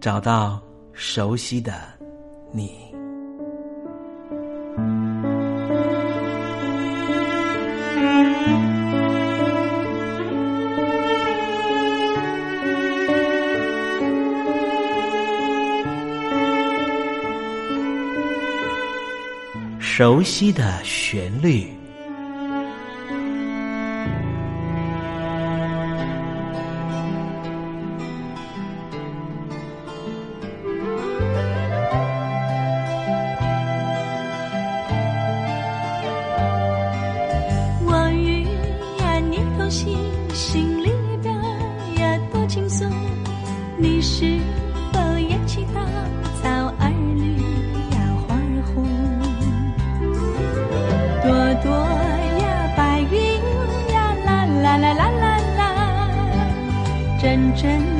找到熟悉的你，熟悉的旋律。真。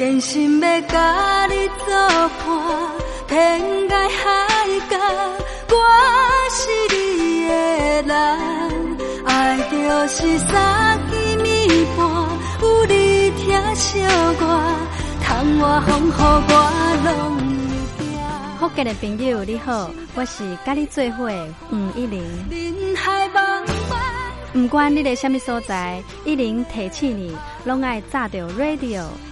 真心要甲你作伴，天涯海角，我是你的人。爱就是三更暝半，有你听惜我，窗外风雨我拢会惊。福建的朋友你好，我是甲你做伙的黄一玲。人海茫茫。不管你在什么所在，一零提起你，拢爱炸着 radio，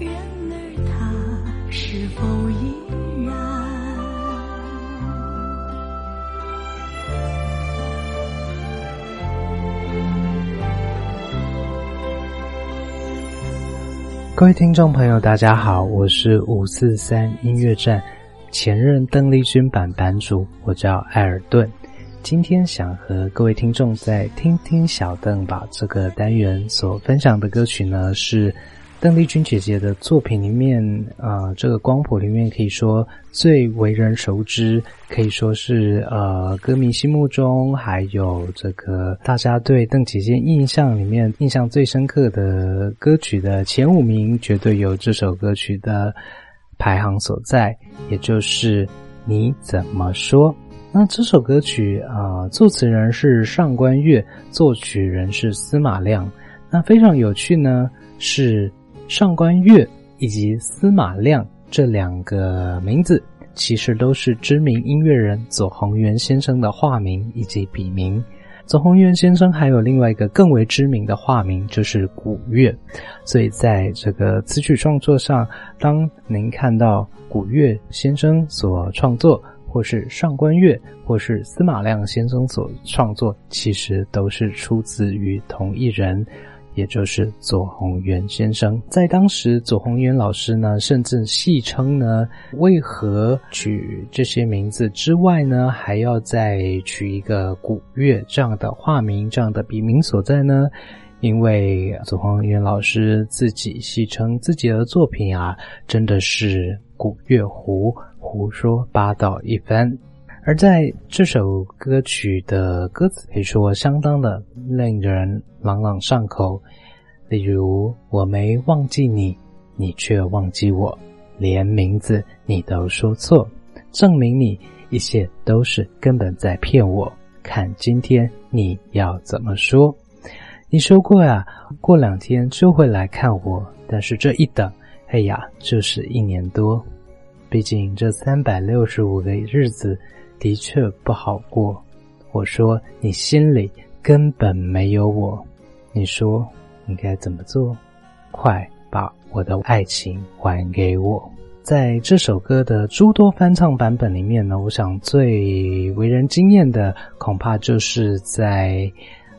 然而他是否依然？各位听众朋友，大家好，我是五四三音乐站前任邓丽君版版主，我叫艾尔顿。今天想和各位听众再听听小邓把这个单元所分享的歌曲呢是。邓丽君姐姐的作品里面，啊，这个光谱里面可以说最为人熟知，可以说是呃，歌迷心目中还有这个大家对邓姐姐印象里面印象最深刻的歌曲的前五名，绝对有这首歌曲的排行所在，也就是你怎么说？那这首歌曲啊，作词人是上官月，作曲人是司马亮。那非常有趣呢，是。上官月以及司马亮这两个名字，其实都是知名音乐人左宏元先生的化名以及笔名。左宏元先生还有另外一个更为知名的化名，就是古月。所以在这个词曲创作上，当您看到古月先生所创作，或是上官月，或是司马亮先生所创作，其实都是出自于同一人。也就是左宏元先生，在当时，左宏元老师呢，甚至戏称呢，为何取这些名字之外呢，还要再取一个古月这样的化名、这样的笔名所在呢？因为左宏元老师自己戏称自己的作品啊，真的是古月胡胡说八道一番。而在这首歌曲的歌词可以说相当的令人朗朗上口，例如“我没忘记你，你却忘记我，连名字你都说错，证明你一切都是根本在骗我。看今天你要怎么说？你说过呀，过两天就会来看我，但是这一等，哎呀，就是一年多。毕竟这三百六十五个日子。”的确不好过。我说你心里根本没有我。你说应该怎么做？快把我的爱情还给我。在这首歌的诸多翻唱版本里面呢，我想最为人惊艳的，恐怕就是在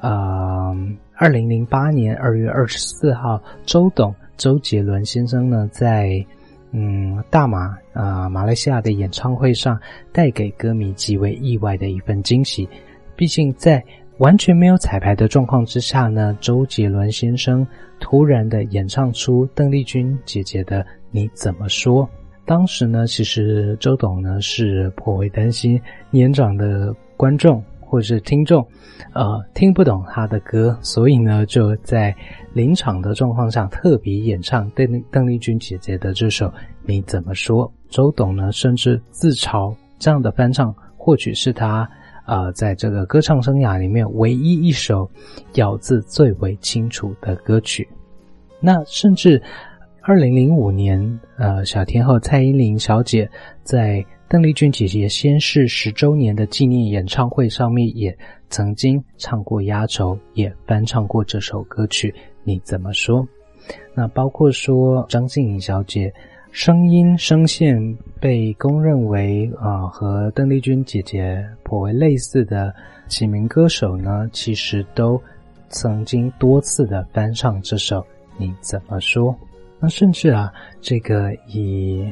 呃二零零八年二月二十四号，周董周杰伦先生呢，在嗯大马啊马来西亚的演唱会上，带给歌迷极为意外的一份惊喜。毕竟在完全没有彩排的状况之下呢，周杰伦先生突然的演唱出邓丽君姐姐的《你怎么说》。当时呢，其实周董呢是颇为担心年长的观众或者是听众，呃，听不懂他的歌，所以呢就在临场的状况下特别演唱邓邓丽君姐姐的这首《你怎么说》。周董呢甚至自嘲这样的翻唱或许是他。啊，在这个歌唱生涯里面，唯一一首咬字最为清楚的歌曲。那甚至二零零五年，呃，小天后蔡依林小姐在邓丽君姐姐先逝十周年的纪念演唱会上面，也曾经唱过压轴，也翻唱过这首歌曲。你怎么说？那包括说张静颖小姐。声音声线被公认为啊和邓丽君姐姐颇为类似的几名歌手呢，其实都曾经多次的翻唱这首《你怎么说》。那甚至啊，这个以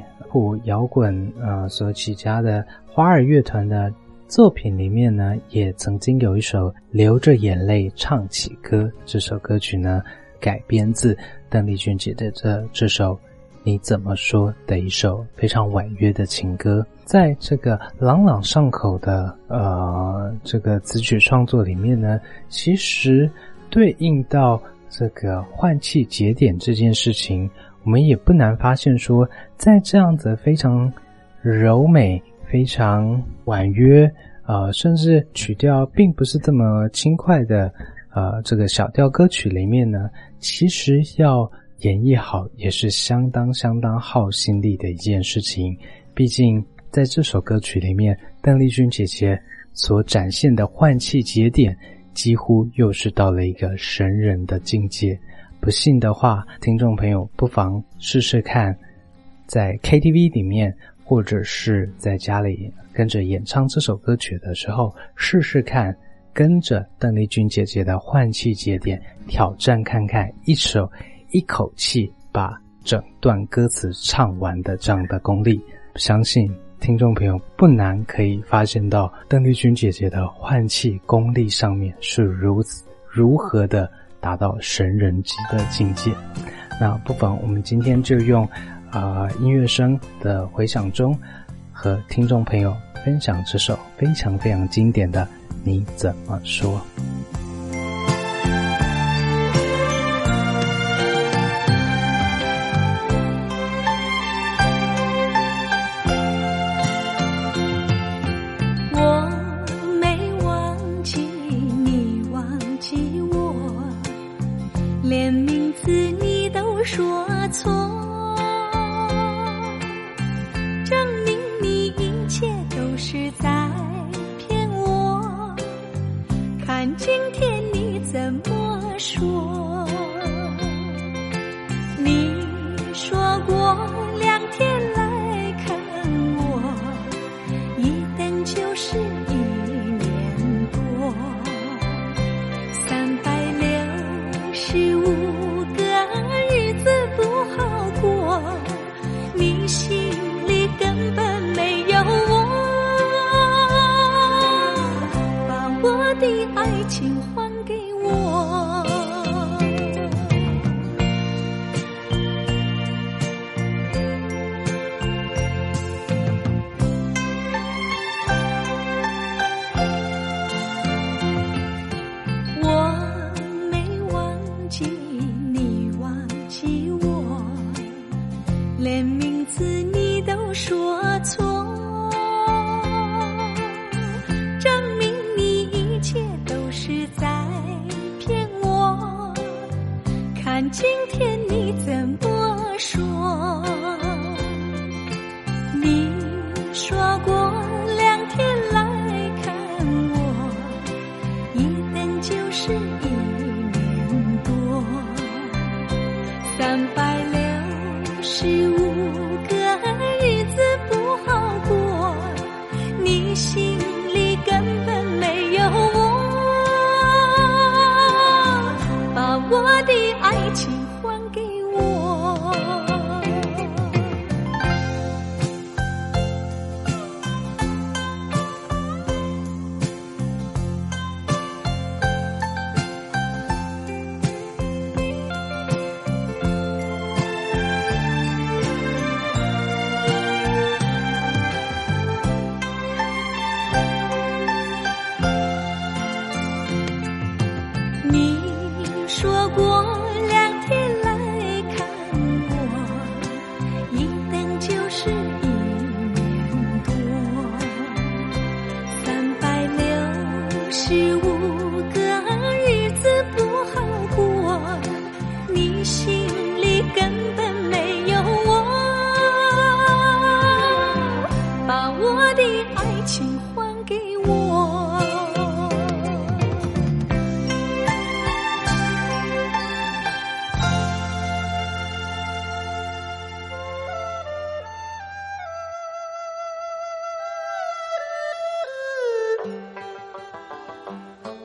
摇滚啊所起家的花儿乐团的作品里面呢，也曾经有一首《流着眼泪唱起歌》。这首歌曲呢，改编自邓丽君姐的这这首。你怎么说的一首非常婉约的情歌，在这个朗朗上口的呃这个词曲创作里面呢，其实对应到这个换气节点这件事情，我们也不难发现说，在这样子非常柔美、非常婉约，呃，甚至曲调并不是这么轻快的呃这个小调歌曲里面呢，其实要。演绎好也是相当相当耗心力的一件事情，毕竟在这首歌曲里面，邓丽君姐姐所展现的换气节点，几乎又是到了一个神人的境界。不信的？话，听众朋友不妨试试看，在 KTV 里面，或者是在家里跟着演唱这首歌曲的？时候，试试看跟着邓丽君姐姐的？换气节点挑战看看一首。一口气把整段歌词唱完的？这样的？功力，相信听众朋友不难可以发现到邓丽君姐姐的？换气功力上面是如此如何的？达到神人级的境界。那不妨我们今天就用啊音乐声的回响中，和听众朋友分享这首非常非常经典的《你怎么说》。我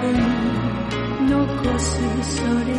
kun no kosu sore